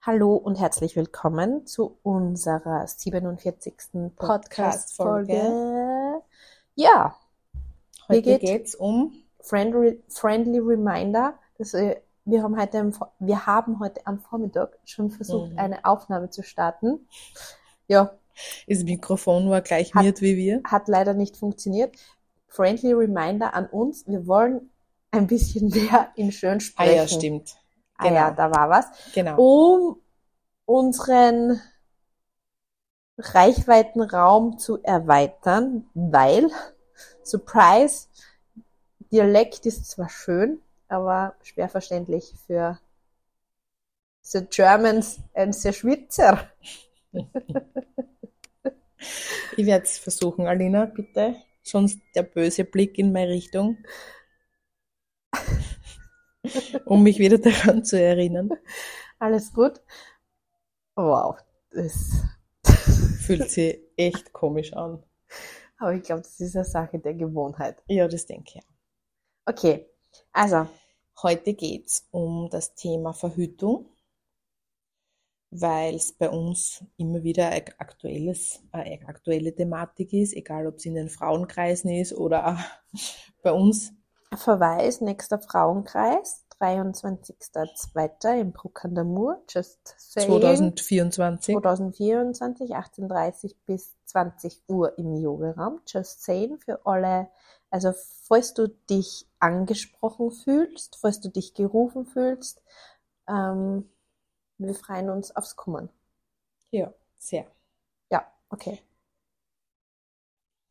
Hallo und herzlich willkommen zu unserer 47. Podcast-Folge. Ja, Heute geht- geht's um friendly, friendly reminder. Dass, wir, wir, haben heute am, wir haben heute am Vormittag schon versucht, Mhm. eine Aufnahme zu starten. Ja, das Mikrofon war gleich Hat- miert wie wir. hat leider nicht funktioniert. Friendly reminder an uns. Wir wollen ein bisschen mehr in schön Ah sprechen. ja, stimmt. Ah ja, Genau. da war was. Genau. um unseren Reichweitenraum zu erweitern, weil, Surprise, Dialekt ist zwar schön, aber schwer verständlich für the Germans and the Schweizer. Ich werde es versuchen, Alina, bitte. Sonst der böse Blick in meine Richtung. Um mich wieder daran zu erinnern. Alles gut? Wow, das, Fühlt sich echt komisch an. aber ich glaube, das ist eine Sache der Gewohnheit. Ja, das denke ich. Okay, also, Heute geht's um das Thema Verhütung, weil es bei uns immer wieder ein aktuelles, eine aktuelle Thematik ist, egal ob es in den Frauenkreisen ist oder bei uns. Verweis, nächster Frauenkreis, 23.02. im Bruck an der Mur, just saying. 2024. 2024, 18.30 bis 20 Uhr im Yogaraum. Just saying für alle. Also, falls du dich angesprochen fühlst, falls du dich gerufen fühlst, ähm, wir freuen uns aufs Kommen. Ja, sehr. Ja, okay.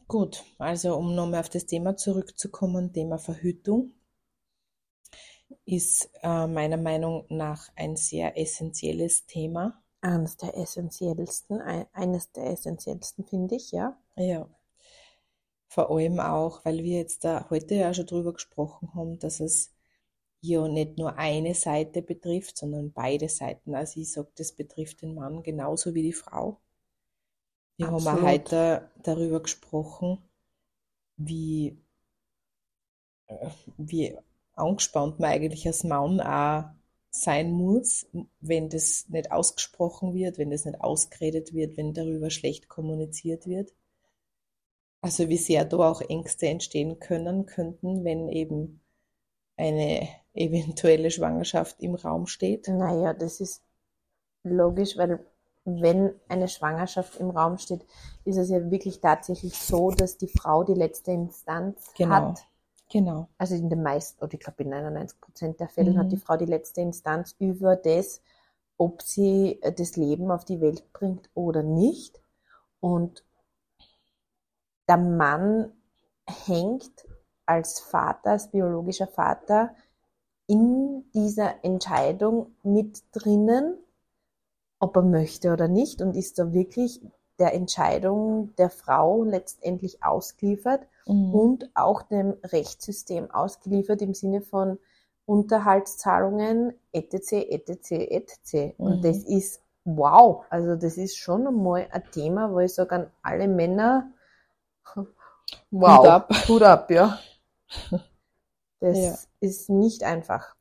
Gut, also um nochmal auf das Thema zurückzukommen, Thema Verhütung ist äh, meiner Meinung nach ein sehr essentielles Thema. Eines der essentiellsten, ein- eines der essentiellsten finde ich, ja. Ja. Vor allem auch, weil wir jetzt da heute ja schon drüber gesprochen haben, dass es ja nicht nur eine Seite betrifft, sondern beide Seiten. Also ich sage, das betrifft den Mann genauso wie die Frau. Wir haben auch Absolut. heute darüber gesprochen, wie, äh, wie angespannt man eigentlich als Mann auch sein muss, wenn das nicht ausgesprochen wird, wenn das nicht ausgeredet wird, wenn darüber schlecht kommuniziert wird. Also wie sehr da auch Ängste entstehen können, könnten, wenn eben eine eventuelle Schwangerschaft im Raum steht. Naja, das ist logisch, weil wenn eine Schwangerschaft im Raum steht, ist es ja wirklich tatsächlich so, dass die Frau die letzte Instanz Genau. hat. Genau. Also in den meisten, oder ich glaube in 99 Prozent der Fälle Mhm. hat die Frau die letzte Instanz über das, ob sie äh, das Leben auf die Welt bringt oder nicht. Und der Mann hängt als Vater, als biologischer Vater in dieser Entscheidung mit drinnen, ob er möchte oder nicht und ist da wirklich der Entscheidung der Frau letztendlich ausgeliefert Mhm. und auch dem Rechtssystem ausgeliefert im Sinne von Unterhaltszahlungen etc. etc. etc. Und Mhm. das ist wow, also das ist schon einmal ein Thema, wo ich sage an alle Männer, wow, Hut ab. Hut ab, ja. Das Ja. ist nicht einfach.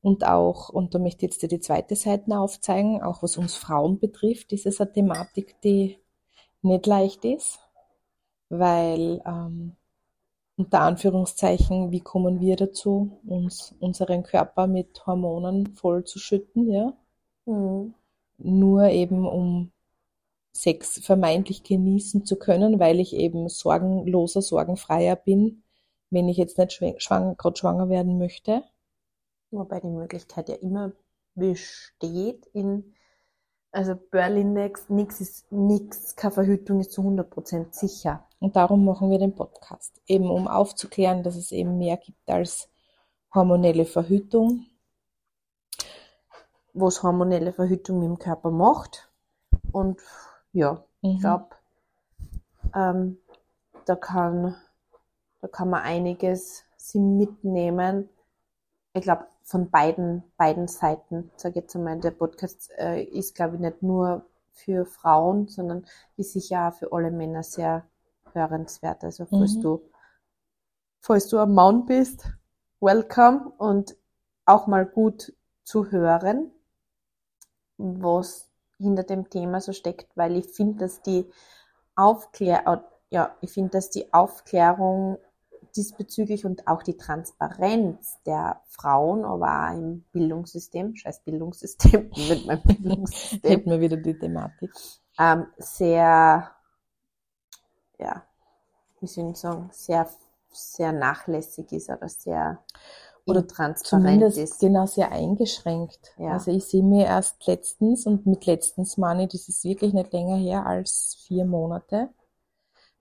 Und auch, und da möchte ich jetzt dir die zweite Seite aufzeigen, auch was uns Frauen betrifft, ist es eine Thematik, die nicht leicht ist, weil ähm, unter Anführungszeichen, wie kommen wir dazu, uns unseren Körper mit Hormonen voll zu schütten, ja? Mhm. Nur eben um Sex vermeintlich genießen zu können, weil ich eben sorgenloser, sorgenfreier bin, wenn ich jetzt nicht schwang- schwanger, gerade schwanger werden möchte. Wobei die Möglichkeit ja immer besteht in, also Berlindex, nix ist nix, keine Verhütung ist zu 100% sicher. Und darum machen wir den Podcast. Eben um aufzuklären, dass es eben mehr gibt als hormonelle Verhütung. Was hormonelle Verhütung mit dem Körper macht. Und ja, ich Mhm. glaube, ähm, da kann, da kann man einiges sie mitnehmen. Ich glaube, von beiden, beiden Seiten, sage ich jetzt einmal, der Podcast äh, ist, glaube ich, nicht nur für Frauen, sondern ist sicher auch für alle Männer sehr hörenswert. Also falls Mhm. du, falls du ein Mann bist, welcome und auch mal gut zu hören. was hinter dem Thema so steckt, weil ich finde, dass die Aufklärung, ja, ich finde, dass die Aufklärung diesbezüglich und auch die Transparenz der Frauen, aber auch im Bildungssystem, scheiß Bildungssystem, mit meinem Bildungssystem. Hätten wir wieder die Thematik. Ähm, sehr, ja, wie soll ich sagen, sehr, sehr nachlässig ist oder sehr oder transparent ist. genau sehr eingeschränkt. Ja. Also ich sehe mir erst letztens und mit letztens meine das ist wirklich nicht länger her als vier Monate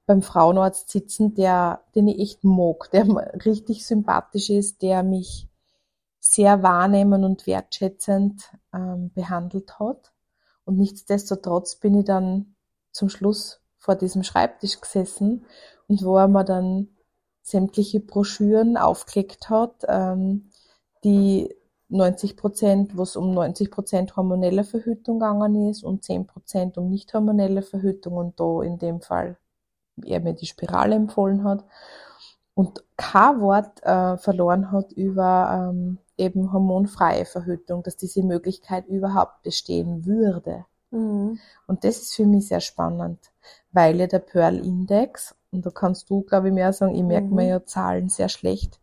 beim Frauenarzt sitzen, der, den ich echt mag, der richtig sympathisch ist, der mich sehr wahrnehmend und wertschätzend ähm, behandelt hat. Und nichtsdestotrotz bin ich dann zum Schluss vor diesem Schreibtisch gesessen und wo er mir dann sämtliche Broschüren aufgelegt hat, ähm, die 90 Prozent, wo es um 90 Prozent hormonelle Verhütung gegangen ist und 10 Prozent um nicht hormonelle Verhütung und da in dem Fall er mir die Spirale empfohlen hat und kein Wort äh, verloren hat über ähm, eben hormonfreie Verhütung, dass diese Möglichkeit überhaupt bestehen würde. Mhm. Und das ist für mich sehr spannend, weil ja der Pearl Index, und da kannst du, glaube ich, mehr sagen, ich merke Mhm. mir ja Zahlen sehr schlecht,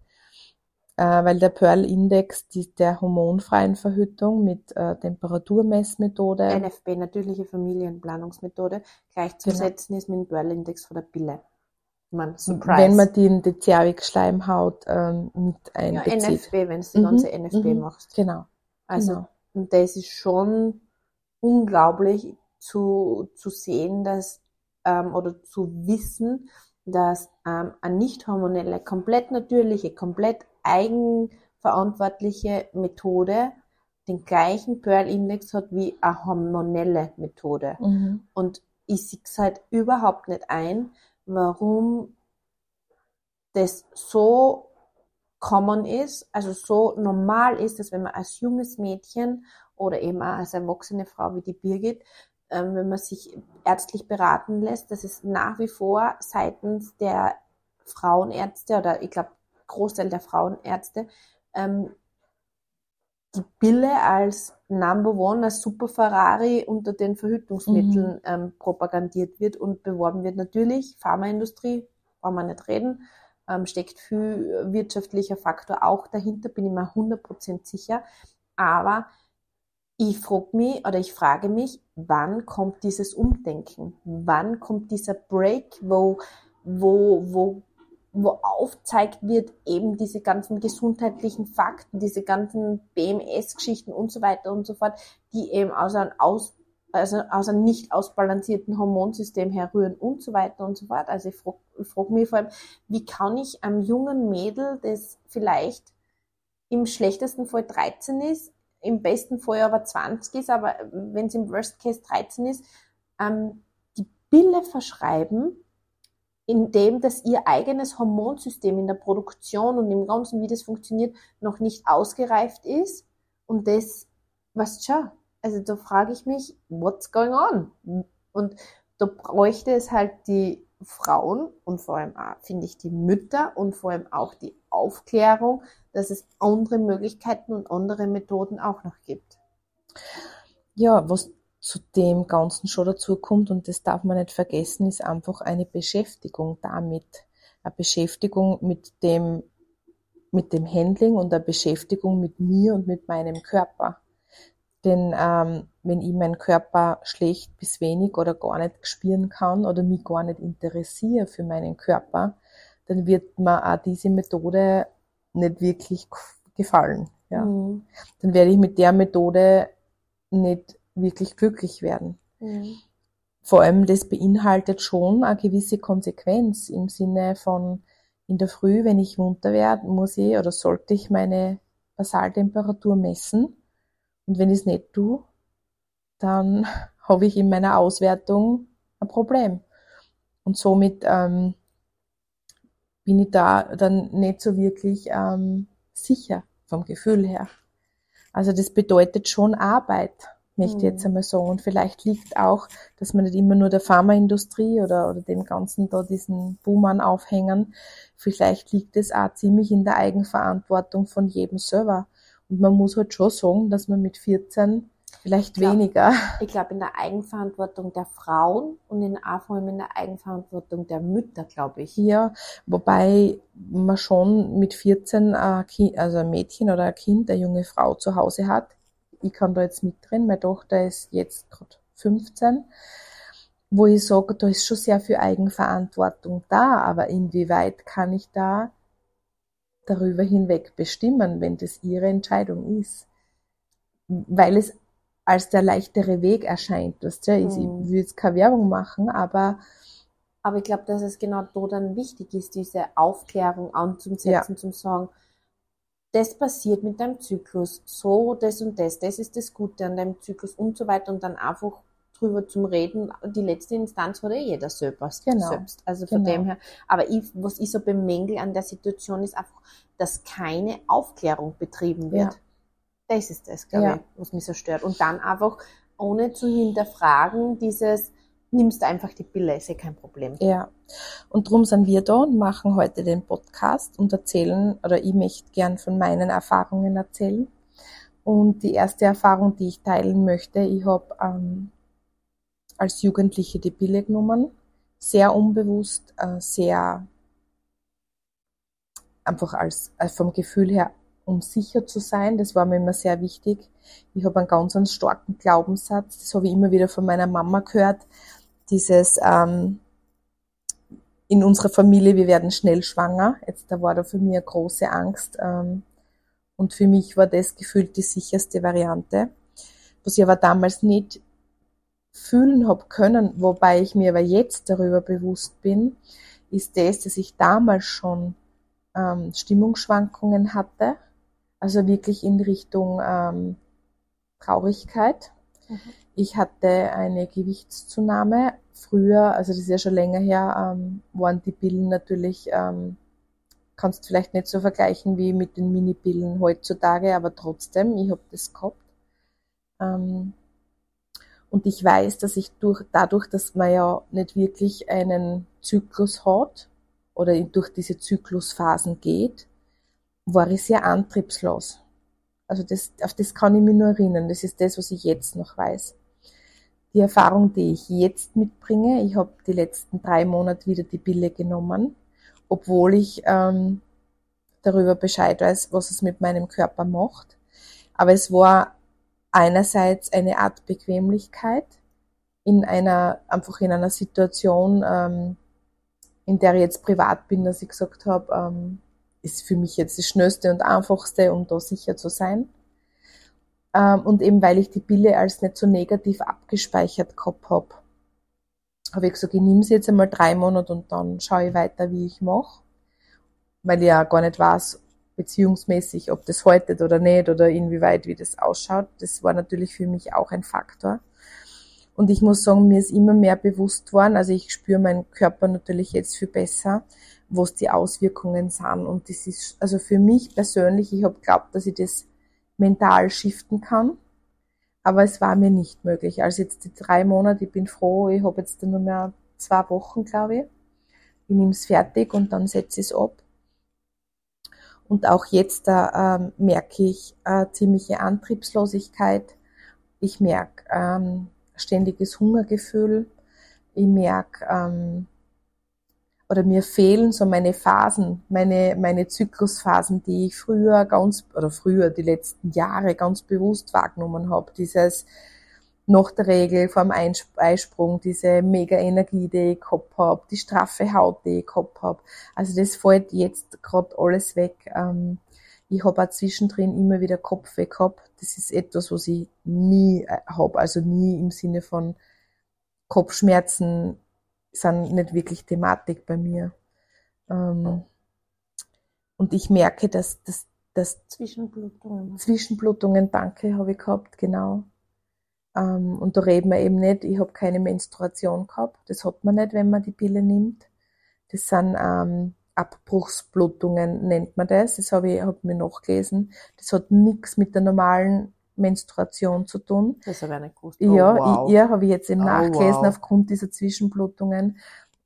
weil der Pearl Index die, der hormonfreien Verhütung mit äh, Temperaturmessmethode, NFP, natürliche Familienplanungsmethode, gleichzusetzen ist mit dem Pearl-Index von der Pille. Surprise. wenn man die in die Zervixschleimhaut ähm, mit ja, einbezieht. NFP, wenn du die Mhm, ganze NFP mhm. machst. Genau. Also, genau. und das ist schon unglaublich zu, zu sehen, dass, ähm, oder zu wissen, dass ähm, eine nicht hormonelle, komplett natürliche, komplett eigenverantwortliche Methode den gleichen Pearl-Index hat wie eine hormonelle Methode. Mhm. Und ich sehe es halt überhaupt nicht ein, warum das so common ist, also so normal ist, dass wenn man als junges Mädchen oder eben auch als erwachsene Frau wie die Birgit, ähm, wenn man sich ärztlich beraten lässt, dass es nach wie vor seitens der Frauenärzte oder ich glaube Großteil der Frauenärzte ähm, die Pille als Number One, als Super Ferrari unter den Verhütungsmitteln ähm, propagandiert wird und beworben wird. Natürlich, Pharmaindustrie, brauchen wir nicht reden, ähm, steckt viel wirtschaftlicher Faktor auch dahinter, bin ich mir 100% sicher. Aber ich frage mich oder ich frage mich, wann kommt dieses Umdenken? Wann kommt dieser Break, wo, wo, wo, wo aufzeigt wird, eben diese ganzen gesundheitlichen Fakten, diese ganzen BMS-Geschichten und so weiter und so fort, die eben aus einem, aus, also aus einem nicht ausbalancierten Hormonsystem herrühren und so weiter und so fort. Also ich frage frag mich vor allem, wie kann ich einem jungen Mädel, das vielleicht im schlechtesten Fall 13 ist, im besten Fall aber 20 ist, aber wenn es im Worst Case 13 ist, ähm, die Pille verschreiben, indem dass ihr eigenes Hormonsystem in der Produktion und im Ganzen, wie das funktioniert, noch nicht ausgereift ist. Und das, was schon, also da frage ich mich, what's going on? Und da bräuchte es halt die Frauen und vor allem auch, finde ich, die Mütter und vor allem auch die Aufklärung, dass es andere Möglichkeiten und andere Methoden auch noch gibt. Ja, was zu dem Ganzen schon dazu kommt, und das darf man nicht vergessen, ist einfach eine Beschäftigung damit. Eine Beschäftigung mit dem, mit dem Handling und eine Beschäftigung mit mir und mit meinem Körper. Denn ähm, wenn ich meinen Körper schlecht bis wenig oder gar nicht spüren kann oder mich gar nicht interessiere für meinen Körper, dann wird mir auch diese Methode nicht wirklich gefallen. Ja. Mhm. Dann werde ich mit der Methode nicht wirklich glücklich werden. Mhm. Vor allem, das beinhaltet schon eine gewisse Konsequenz im Sinne von, in der Früh, wenn ich munter werde, muss ich oder sollte ich meine Basaltemperatur messen. Und wenn ich es nicht tue, dann habe ich in meiner Auswertung ein Problem. Und somit ähm, bin ich da dann nicht so wirklich ähm, sicher vom Gefühl her. Also das bedeutet schon Arbeit, möchte ich Mhm. jetzt einmal sagen. Und vielleicht liegt auch, dass man nicht immer nur der Pharmaindustrie oder, oder dem Ganzen da diesen Boomern aufhängen. Vielleicht liegt es auch ziemlich in der Eigenverantwortung von jedem selber. Und man muss halt schon sagen, dass man mit 14 Vielleicht glaub, weniger. Ich glaube, in der Eigenverantwortung der Frauen und in, vor allem in der Eigenverantwortung der Mütter, glaube ich. Ja, wobei man schon mit 14 ein kind, also ein Mädchen oder ein Kind, eine junge Frau zu Hause hat. Ich kann da jetzt mit drin. Meine Tochter ist jetzt gerade 15 wo ich sage, da ist schon sehr viel Eigenverantwortung da, aber inwieweit kann ich da darüber hinweg bestimmen, wenn das ihre Entscheidung ist? Weil es als der leichtere Weg erscheint. Weißt du? Mhm. Ich will jetzt keine Werbung machen, aber aber ich glaube, dass es genau da dann wichtig ist, diese Aufklärung anzusetzen, ja. zum sagen, das passiert mit deinem Zyklus, so, das und das, das ist das Gute an deinem Zyklus und so weiter und dann einfach drüber zum Reden, die letzte Instanz eh jeder selber, genau. selbst. Also von genau. dem her, aber ich, was ich so bemängel an der Situation ist einfach, dass keine Aufklärung betrieben wird. Ja. Das ist das, glaube ja. ich, was mich so stört. Und dann einfach, ohne zu hinterfragen, dieses, nimmst einfach die Pille, ist ja kein Problem. Ja. Und darum sind wir da und machen heute den Podcast und erzählen, oder ich möchte gern von meinen Erfahrungen erzählen. Und die erste Erfahrung, die ich teilen möchte, ich habe ähm, als Jugendliche die Pille genommen, sehr unbewusst, äh, sehr einfach als, als vom Gefühl her um sicher zu sein. Das war mir immer sehr wichtig. Ich habe einen ganz einen starken Glaubenssatz. Das habe ich immer wieder von meiner Mama gehört. Dieses ähm, in unserer Familie, wir werden schnell schwanger. Jetzt da war da für mich eine große Angst. Ähm, und für mich war das gefühlt die sicherste Variante. Was ich aber damals nicht fühlen habe können, wobei ich mir aber jetzt darüber bewusst bin, ist das, dass ich damals schon ähm, Stimmungsschwankungen hatte also wirklich in Richtung ähm, Traurigkeit. Mhm. Ich hatte eine Gewichtszunahme. Früher, also das ist ja schon länger her, ähm, waren die Pillen natürlich, ähm, kannst vielleicht nicht so vergleichen wie mit den Mini-Pillen heutzutage, aber trotzdem, ich habe das gehabt. Ähm, und ich weiß, dass ich durch, dadurch, dass man ja nicht wirklich einen Zyklus hat oder durch diese Zyklusphasen geht, war ich sehr antriebslos. Also das, auf das kann ich mich nur erinnern. Das ist das, was ich jetzt noch weiß. Die Erfahrung, die ich jetzt mitbringe, ich habe die letzten drei Monate wieder die Pille genommen, obwohl ich ähm, darüber Bescheid weiß, was es mit meinem Körper macht. Aber es war einerseits eine Art Bequemlichkeit in einer, einfach in einer Situation, ähm, in der ich jetzt privat bin, dass ich gesagt habe, ähm, ist für mich jetzt das Schnellste und Einfachste, um da sicher zu sein. Ähm, und eben weil ich die Pille als nicht so negativ abgespeichert gehabt habe, habe ich gesagt, ich nehme sie jetzt einmal drei Monate und dann schaue ich weiter, wie ich mache. Weil ich ja gar nicht weiß, beziehungsmäßig, ob das haltet oder nicht oder inwieweit, wie das ausschaut. Das war natürlich für mich auch ein Faktor. Und ich muss sagen, mir ist immer mehr bewusst worden, also ich spüre meinen Körper natürlich jetzt viel besser, was die Auswirkungen sind. Und das ist, also für mich persönlich, ich habe geglaubt, dass ich das mental shiften kann, aber es war mir nicht möglich. Also jetzt die drei Monate, ich bin froh, ich habe jetzt nur mehr zwei Wochen, glaube ich. Ich nehme es fertig und dann setze ich es ab. Und auch jetzt da ähm, merke ich äh, ziemliche Antriebslosigkeit. Ich merke ähm, ständiges Hungergefühl. Ich merke ähm, oder mir fehlen so meine Phasen, meine, meine Zyklusphasen, die ich früher ganz, oder früher, die letzten Jahre ganz bewusst wahrgenommen habe. Dieses nach der Regel vor dem Eisprung, diese mega Energie, die ich gehabt habe, die straffe Haut, die ich gehabt habe. Also das fällt jetzt gerade alles weg. Ähm, ich habe auch zwischendrin immer wieder Kopfweh gehabt. Das ist etwas, was ich nie äh, habe, also nie im Sinne von Kopfschmerzen sind nicht wirklich Thematik bei mir. Ähm, und ich merke, dass, dass, dass Zwischenblutungen. Zwischenblutungen, danke, habe ich gehabt, genau. Ähm, und da reden wir eben nicht, ich habe keine Menstruation gehabt. Das hat man nicht, wenn man die Pille nimmt. Das sind ähm, Abbruchsblutungen, nennt man das. Das habe ich hab mir nachgelesen. Das hat nichts mit der normalen Menstruation zu tun. Das habe ich nicht gewusst. Oh, ja, wow. ich, ja habe ich jetzt eben oh, nachgelesen wow. aufgrund dieser Zwischenblutungen.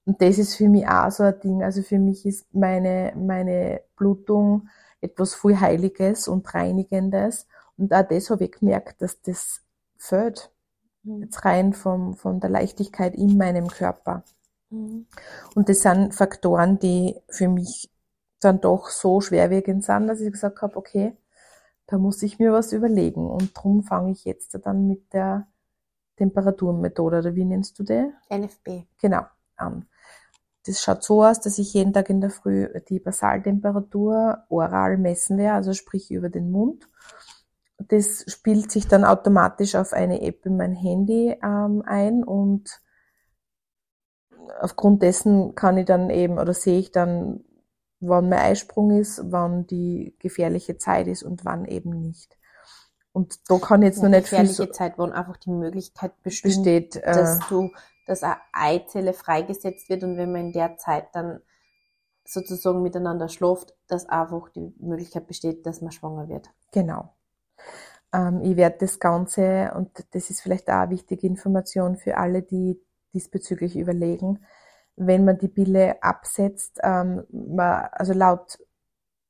Und das ist für mich auch so ein Ding. Also für mich ist meine, meine Blutung etwas viel Heiliges und Reinigendes. Und auch das habe ich gemerkt, dass das fällt. Mhm. Jetzt rein vom, von der Leichtigkeit in meinem Körper. Mhm. Und das sind Faktoren, die für mich dann doch so schwerwiegend sind, dass ich gesagt habe, okay, da muss ich mir was überlegen. Und darum fange ich jetzt dann mit der Temperaturmethode, oder wie nennst du die? NFB. Genau, an. Das schaut so aus, dass ich jeden Tag in der Früh die Basaltemperatur oral messen werde, also sprich über den Mund. Das spielt sich dann automatisch auf eine App in mein Handy ähm, ein und aufgrund dessen kann ich dann eben oder sehe ich dann, wann mein Eisprung ist, wann die gefährliche Zeit ist und wann eben nicht. Und da kann jetzt Ja, noch nicht viel gefährliche Zeit, wo einfach die Möglichkeit besteht, besteht. Äh, dass du, dass eine Eizelle freigesetzt wird und wenn man in der Zeit dann sozusagen miteinander schläft, dass einfach die Möglichkeit besteht, dass man schwanger wird. Genau. Ähm, ich werde das Ganze, und das ist vielleicht auch eine wichtige Information für alle, die diesbezüglich überlegen, wenn man die Pille absetzt, ähm, man, also laut,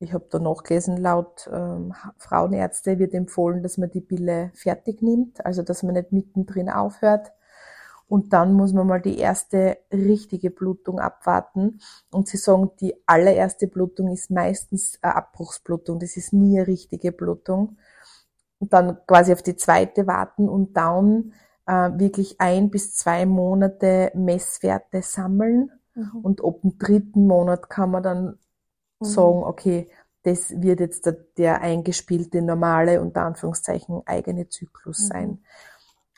ich habe da nachgelesen, laut ähm, Frauenärzte wird empfohlen, dass man die Pille fertig nimmt, also dass man nicht mittendrin aufhört. Und dann muss man mal die erste richtige Blutung abwarten. Und sie sagen, die allererste Blutung ist meistens eine Abbruchsblutung. Das ist nie eine richtige Blutung. Und dann quasi auf die zweite warten und dann wirklich ein bis zwei Monate Messwerte sammeln. Und ab dem dritten Monat kann man dann Mhm. sagen, okay, das wird jetzt der, der eingespielte normale, unter Anführungszeichen, eigene Zyklus Mhm. sein.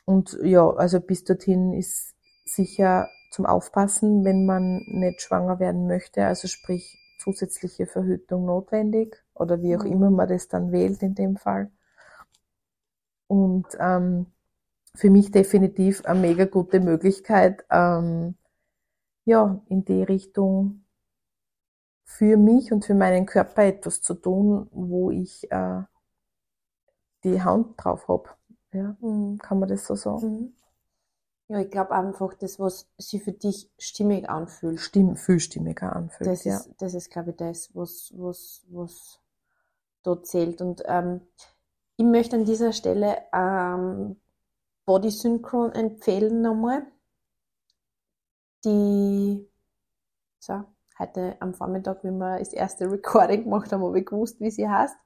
Und ja, also bis dorthin ist sicher zum Aufpassen, wenn man nicht schwanger werden möchte, also sprich zusätzliche Verhütung notwendig oder wie auch Mhm. immer man das dann wählt in dem Fall. Und ähm, für mich definitiv eine mega gute Möglichkeit, ähm, ja, in die Richtung für mich und für meinen Körper etwas zu tun, wo ich äh, die Hand drauf hab. Ja, Mhm. kann man das so sagen? Mhm. Ja, ich glaube einfach, das, was sich für dich stimmig anfühlt, Stimm, vielstimmiger anfühlt. das ja. ist, das ist, glaube ich, das, was, was, was dort zählt. Und ähm, ich möchte an dieser Stelle ähm, Body Synchron empfehlen nochmal. Die, so, heute am Vormittag, wenn wir das erste Recording gemacht haben, habe ich gewusst, wie sie heißt.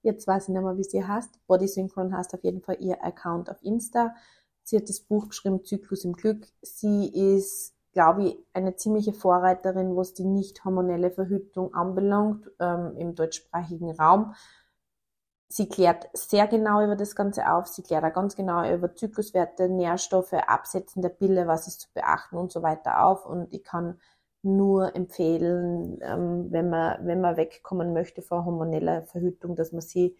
Jetzt weiß ich nicht mehr, wie sie heißt. Body Synchron heißt auf jeden Fall ihr Account auf Insta. Sie hat das Buch geschrieben, Zyklus im Glück. Sie ist, glaube ich, eine ziemliche Vorreiterin, was die nicht hormonelle Verhütung anbelangt, ähm, im deutschsprachigen Raum. Sie klärt sehr genau über das Ganze auf. Sie klärt auch ganz genau über Zykluswerte, Nährstoffe, Absetzen der Pille, was ist zu beachten und so weiter auf. Und ich kann nur empfehlen, ähm, wenn man, wenn man wegkommen möchte vor hormoneller Verhütung, dass man sie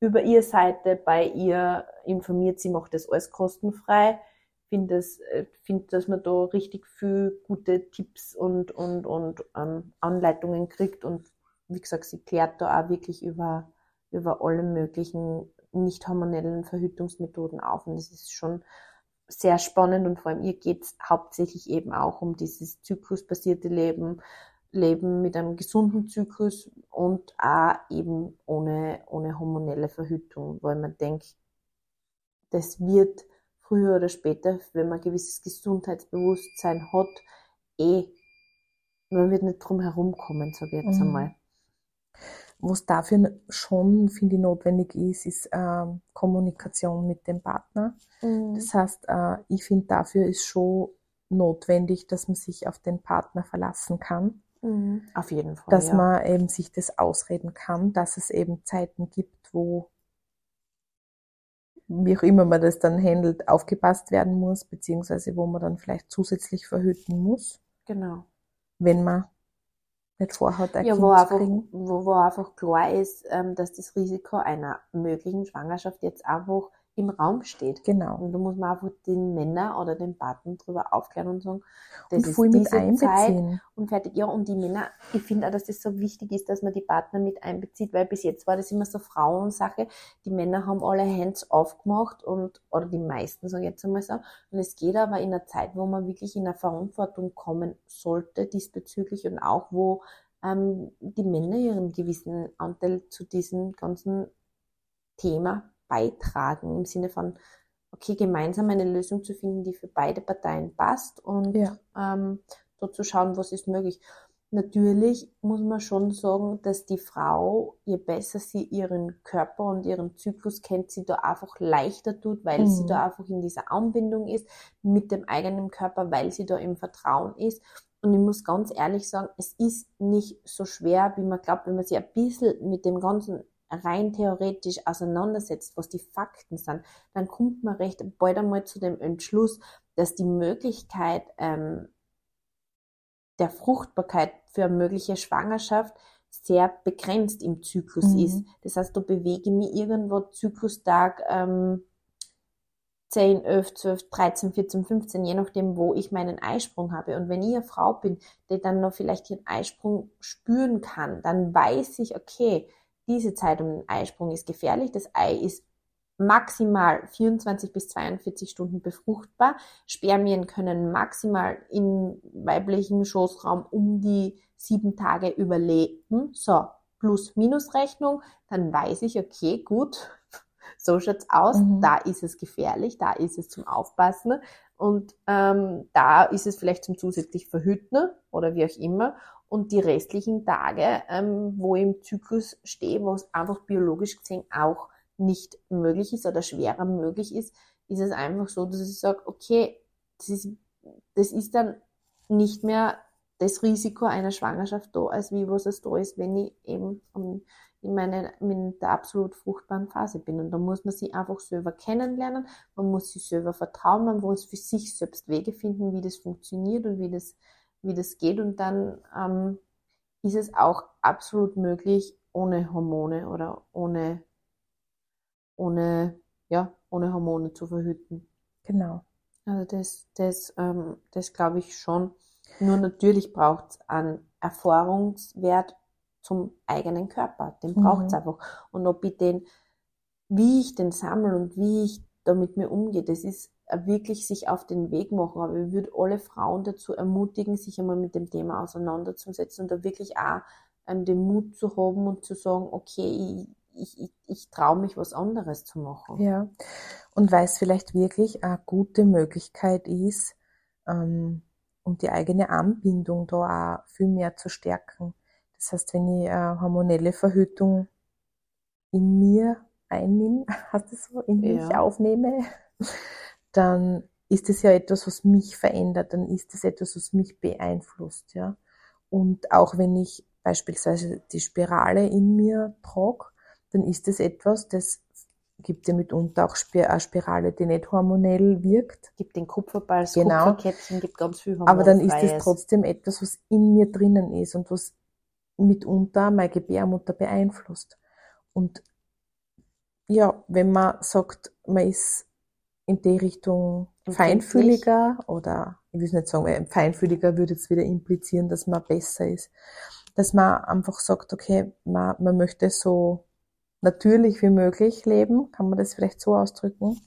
über ihre Seite bei ihr informiert. Sie macht das alles kostenfrei. Finde, es, äh, finde, dass man da richtig viel gute Tipps und, und, und ähm, Anleitungen kriegt. Und wie gesagt, sie klärt da auch wirklich über, über alle möglichen nicht hormonellen Verhütungsmethoden auf. Und das ist schon sehr spannend und vor allem ihr geht's hauptsächlich eben auch um dieses zyklusbasierte Leben, Leben mit einem gesunden Zyklus und auch eben ohne, ohne hormonelle Verhütung, weil man denkt, das wird früher oder später, wenn man ein gewisses Gesundheitsbewusstsein hat, eh, man wird nicht drum herumkommen, sage ich jetzt Mhm. einmal. Was dafür schon, finde ich, notwendig ist, ist ähm, Kommunikation mit dem Partner. Das heißt, äh, ich finde, dafür ist schon notwendig, dass man sich auf den Partner verlassen kann, Mhm. Auf jeden Fall. dass ja. man eben sich das ausreden kann, dass es eben Zeiten gibt, wo wie auch immer man das dann handelt, aufgepasst werden muss, beziehungsweise wo man dann vielleicht zusätzlich verhüten muss, Genau. wenn man nicht vorhat, ein Ja, Kind wo einfach, kriegen. wo, wo einfach klar ist, ähm, dass das Risiko einer möglichen Schwangerschaft jetzt einfach im Raum steht. Genau. Und da muss man einfach den Männer oder den Partner darüber aufklären und sagen, das Und ist voll diese Zeit einbeziehen. und fertig. Ja, und die Männer, ich finde auch, dass das so wichtig ist, dass man die Partner mit einbezieht, weil bis jetzt war das immer so Frauensache. Die Männer haben alle Hands aufgemacht und, oder die meisten, ich jetzt einmal so. Und es geht aber in einer Zeit, wo man wirklich in eine Verantwortung kommen sollte diesbezüglich und auch wo ähm, die Männer ihren gewissen Anteil zu diesem ganzen Thema beitragen im Sinne von okay, gemeinsam eine Lösung zu finden, die für beide Parteien passt und Ja. ähm, dort zu schauen, was ist möglich. Natürlich muss man schon sagen, dass die Frau, je besser sie ihren Körper und ihren Zyklus kennt, sie da einfach leichter tut, weil sie Mhm. da einfach in dieser Anbindung ist mit dem eigenen Körper, weil sie da im Vertrauen ist. Und ich muss ganz ehrlich sagen, es ist nicht so schwer, wie man glaubt, wenn man sich ein bisschen mit dem Ganzen rein theoretisch auseinandersetzt, was die Fakten sind, dann kommt man recht bald einmal zu dem Entschluss, dass die Möglichkeit ähm, der Fruchtbarkeit für eine mögliche Schwangerschaft sehr begrenzt im Zyklus Mhm. ist. Das heißt, da bewege ich mich irgendwo Zyklustag ähm, 10, 11, 12, 13, 14, 15, je nachdem, wo ich meinen Eisprung habe. Und wenn ich eine Frau bin, die dann noch vielleicht ihren Eisprung spüren kann, dann weiß ich, okay, diese Zeit um den Eisprung ist gefährlich. Das Ei ist maximal 24 bis 42 Stunden befruchtbar. Spermien können maximal im weiblichen Schoßraum um die sieben Tage überleben. So, Plus-Minus-Rechnung. Dann weiß ich, okay, gut, so schaut's aus. Mhm. Da ist es gefährlich, da ist es zum Aufpassen und ähm, da ist es vielleicht zum zusätzlich Verhüten oder wie auch immer. Und die restlichen Tage, ähm, wo ich im Zyklus stehe, wo es einfach biologisch gesehen auch nicht möglich ist oder schwerer möglich ist, ist es einfach so, dass ich sage, okay, das ist, das ist dann nicht mehr das Risiko einer Schwangerschaft da, als wie was es da ist, wenn ich eben um, in, meine, in der absolut fruchtbaren Phase bin. Und da muss man sich einfach selber kennenlernen, man muss sich selber vertrauen, man muss für sich selbst Wege finden, wie das funktioniert und wie das, wie das geht. Und dann ähm, ist es auch absolut möglich, ohne Hormone oder ohne, ohne, ja, ohne Hormone zu verhüten. Genau. Also das, das, ähm, das glaube ich schon. Nur natürlich braucht es einen Erfahrungswert zum eigenen Körper. Den braucht es Mhm. einfach. Und ob ich den, wie ich den sammle und wie ich damit mir umgehe, das ist wirklich sich auf den Weg machen. Aber ich würde alle Frauen dazu ermutigen, sich einmal mit dem Thema auseinanderzusetzen und da wirklich auch ähm, den Mut zu haben und zu sagen, okay, ich, ich, ich, ich traue mich, was anderes zu machen. Ja. Und weil es vielleicht wirklich eine gute Möglichkeit ist, ähm, um die eigene Anbindung da auch viel mehr zu stärken. Das heißt, wenn ich eine hormonelle Verhütung in mir einnehme, das so, in mich Ja. aufnehme, dann ist es ja etwas, was mich verändert, dann ist es etwas, was mich beeinflusst, ja. Und auch wenn ich beispielsweise die Spirale in mir trage, dann ist es etwas, das gibt ja mitunter auch eine Spirale, die nicht hormonell wirkt. gibt den Kupferball, Genau. Kupferkettchen, gibt ganz viel Aber dann ist es Hormonfreies. trotzdem etwas, was in mir drinnen ist und was mitunter meine Gebärmutter beeinflusst. Und ja, wenn man sagt, man ist in die Richtung feinfühliger oder ich will es nicht sagen, weil feinfühliger würde jetzt wieder implizieren, dass man besser ist. Dass man einfach sagt, okay, man, man möchte so natürlich wie möglich leben, kann man das vielleicht so ausdrücken,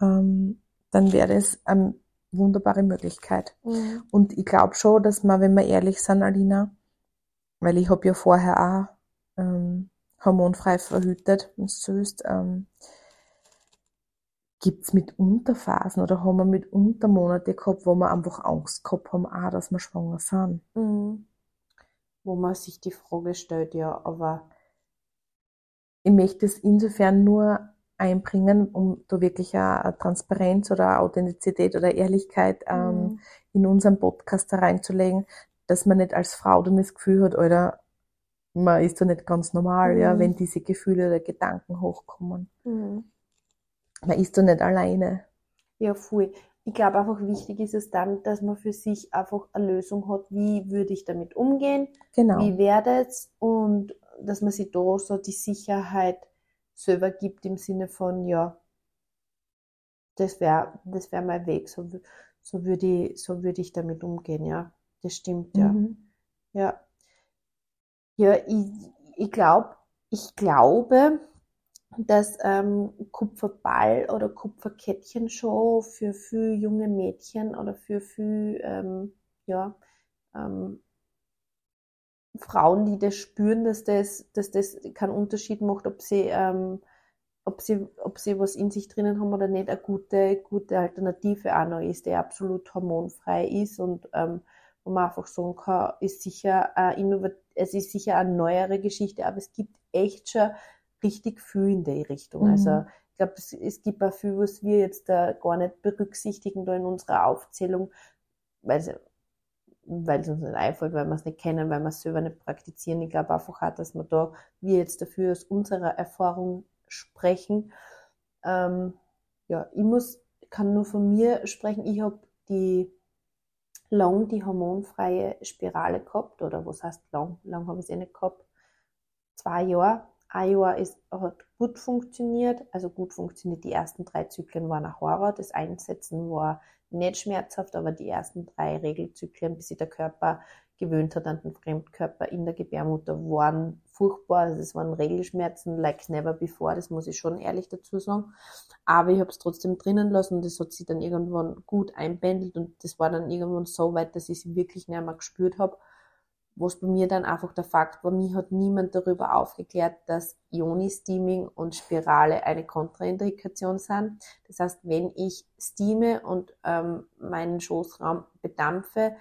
ähm, dann wäre das eine wunderbare Möglichkeit. Mhm. Und ich glaube schon, dass man, wenn wir ehrlich sind, Alina, weil ich habe ja vorher auch ähm, hormonfrei verhütet, so willst, ähm, gibt's mitunter Phasen oder haben wir mitunter Monate gehabt, wo wir einfach Angst gehabt haben, auch, dass wir schwanger sind. Mhm. Wo man sich die Frage stellt, ja, aber Ich möchte es insofern nur einbringen, um da wirklich eine, Transparenz oder eine Authentizität oder Ehrlichkeit ähm, Mhm. in unseren Podcast reinzulegen, dass man nicht als Frau dann das Gefühl hat, oder man ist da nicht ganz normal, ja, Mhm. wenn diese Gefühle oder Gedanken hochkommen. Mhm. Man ist da nicht alleine. ja, voll. Ich glaube einfach wichtig ist es dann, dass man für sich einfach eine Lösung hat, wie würde ich damit umgehen, Genau. wie wäre es und dass man sich da so die Sicherheit selber gibt im Sinne von, ja, das wäre das wär mein Weg, so, so würde ich, so würde ich damit umgehen, ja. Das stimmt, ja. Mhm. Ja. Ja, ich, ich glaube, ich glaube, dass ähm, Kupferball oder Kupferkettchen schon für viele junge Mädchen oder für viele ähm, ja, ähm, Frauen, die das spüren, dass das, dass das keinen Unterschied macht, ob sie ähm, ob sie, ob sie was in sich drinnen haben oder nicht, eine gute, gute Alternative auch noch ist, die absolut hormonfrei ist und ähm, wo man einfach sagen kann, ist sicher eine es ist sicher eine neuere Geschichte, aber es gibt echt schon richtig viel in die Richtung. Mhm. Also ich glaube, es, es gibt auch viel, was wir jetzt da gar nicht berücksichtigen da in unserer Aufzählung, weil es, weil es uns nicht einfällt, weil wir es nicht kennen, weil wir es selber nicht praktizieren. Ich glaube einfach auch, dass wir da, wir jetzt dafür aus unserer Erfahrung sprechen. Ähm, ja, ich muss, kann nur von mir sprechen. Ich habe die lang die hormonfreie Spirale gehabt, oder was heißt lang? Lang habe ich es eh nicht gehabt. Zwei Jahre. Ein Jahr ist, hat gut funktioniert, also gut funktioniert. Die ersten drei Zyklen waren ein Horror. Das Einsetzen war nicht schmerzhaft, aber die ersten drei Regelzyklen, bis sich der Körper gewöhnt hat an den Fremdkörper in der Gebärmutter, waren furchtbar. Also es waren Regelschmerzen like never before, das muss ich schon ehrlich dazu sagen. Aber ich habe es trotzdem drinnen lassen und das hat sich dann irgendwann gut einbändelt und das war dann irgendwann so weit, dass ich es wirklich nicht mehr gespürt habe. Was bei mir dann einfach der Fakt war, mir hat niemand darüber aufgeklärt, dass Ioni-Steaming und Spirale eine Kontraindikation sind. Das heißt, wenn ich steame und ähm, meinen Schoßraum bedampfe,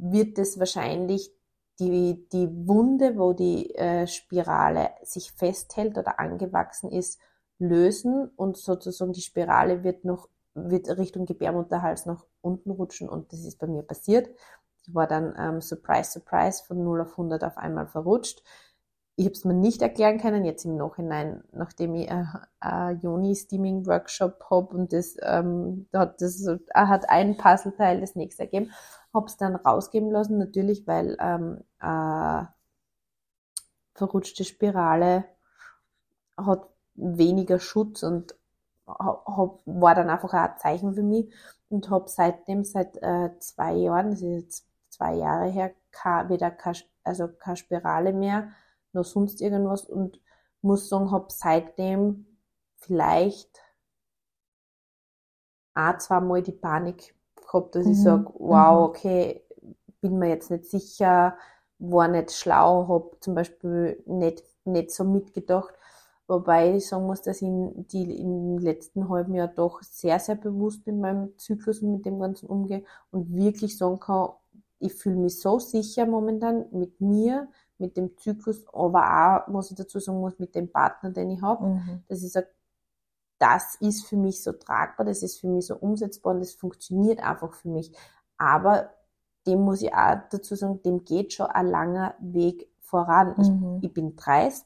wird es wahrscheinlich die, die Wunde, wo die äh, Spirale sich festhält oder angewachsen ist, lösen und sozusagen die Spirale wird noch wird Richtung Gebärmutterhals nach unten rutschen und das ist bei mir passiert. Ich war dann ähm, surprise surprise von 0 auf 100 auf einmal verrutscht. Ich habe es mir nicht erklären können, jetzt im Nachhinein, nachdem ich äh, äh, Joni Steaming Workshop habe und das, ähm, da hat das äh, hat ein Puzzleteil das nächste ergeben habe es dann rausgeben lassen, natürlich, weil ähm, äh, verrutschte Spirale hat weniger Schutz und hab, war dann einfach auch ein Zeichen für mich und habe seitdem, seit äh, zwei Jahren, das ist jetzt zwei Jahre her, kein, weder keine, also keine Spirale mehr, noch sonst irgendwas und muss sagen, habe seitdem vielleicht ein, zwei Mal die Panik gehabt, dass mhm. ich sage, wow, mhm. okay, bin mir jetzt nicht sicher, war nicht schlau, habe zum Beispiel nicht, nicht so mitgedacht. Wobei ich sagen muss, dass ich in, die, im letzten halben Jahr doch sehr, sehr bewusst mit meinem Zyklus und mit dem Ganzen umgehe und wirklich sagen kann, ich fühle mich so sicher momentan mit mir, mit dem Zyklus, aber auch, was ich dazu sagen muss, mit dem Partner, den ich habe, mhm. dass ich sage, das ist für mich so tragbar, das ist für mich so umsetzbar und das funktioniert einfach für mich. Aber dem muss ich auch dazu sagen, dem geht schon ein langer Weg voran. Mhm. Ich, ich, bin 30,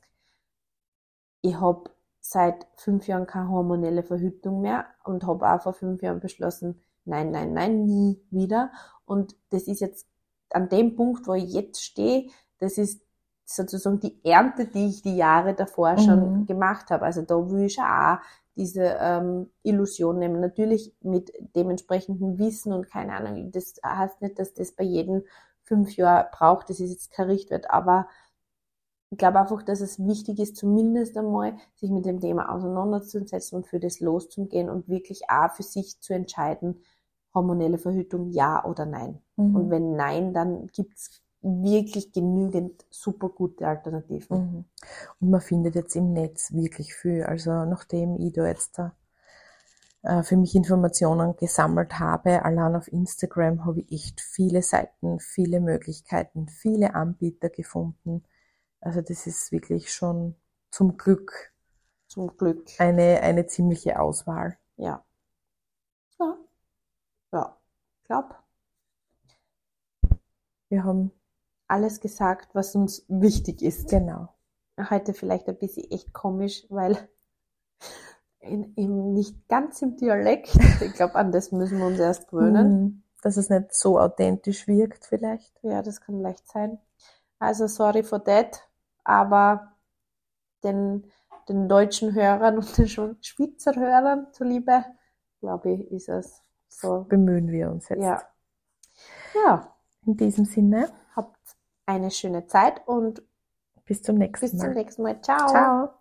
ich habe seit fünf Jahren keine hormonelle Verhütung mehr und habe auch vor fünf Jahren beschlossen, nein, nein, nein, nie wieder. Und das ist jetzt an dem Punkt, wo ich jetzt stehe, das ist sozusagen die Ernte, die ich die Jahre davor schon mhm. gemacht habe. Also da will ich auch diese ähm, Illusion nehmen. Natürlich mit dementsprechendem Wissen und keine Ahnung. Das heißt nicht, dass das bei jedem fünf Jahren braucht. Das ist jetzt kein Richtwert, aber ich glaube einfach, dass es wichtig ist, zumindest einmal sich mit dem Thema auseinanderzusetzen und für das loszugehen und wirklich auch für sich zu entscheiden, hormonelle Verhütung ja oder nein. Mhm. Und wenn nein, dann gibt's wirklich genügend super gute Alternativen. Mhm. Und man findet jetzt im Netz wirklich viel. Also nachdem ich da jetzt da äh, für mich Informationen gesammelt habe, allein auf Instagram habe ich echt viele Seiten, viele Möglichkeiten, viele Anbieter gefunden. Also das ist wirklich schon zum Glück, zum Glück eine, eine ziemliche Auswahl. Ja. Ja. Ja. Glaub. Wir haben alles gesagt, was uns wichtig ist. Genau. Heute vielleicht ein bisschen echt komisch, weil in, in, nicht ganz im Dialekt. Ich glaube, an das müssen wir uns erst gewöhnen. Mhm. Dass es nicht so authentisch wirkt vielleicht. Ja, das kann leicht sein. Also sorry for that, aber den, den deutschen Hörern und den Schweizer Hörern zuliebe, glaube ich, ist es so. Bemühen wir uns jetzt. Ja. Ja. In diesem Sinne. Habt eine schöne Zeit und bis zum nächsten Mal. Bis zum nächsten Mal. Ciao. Ciao.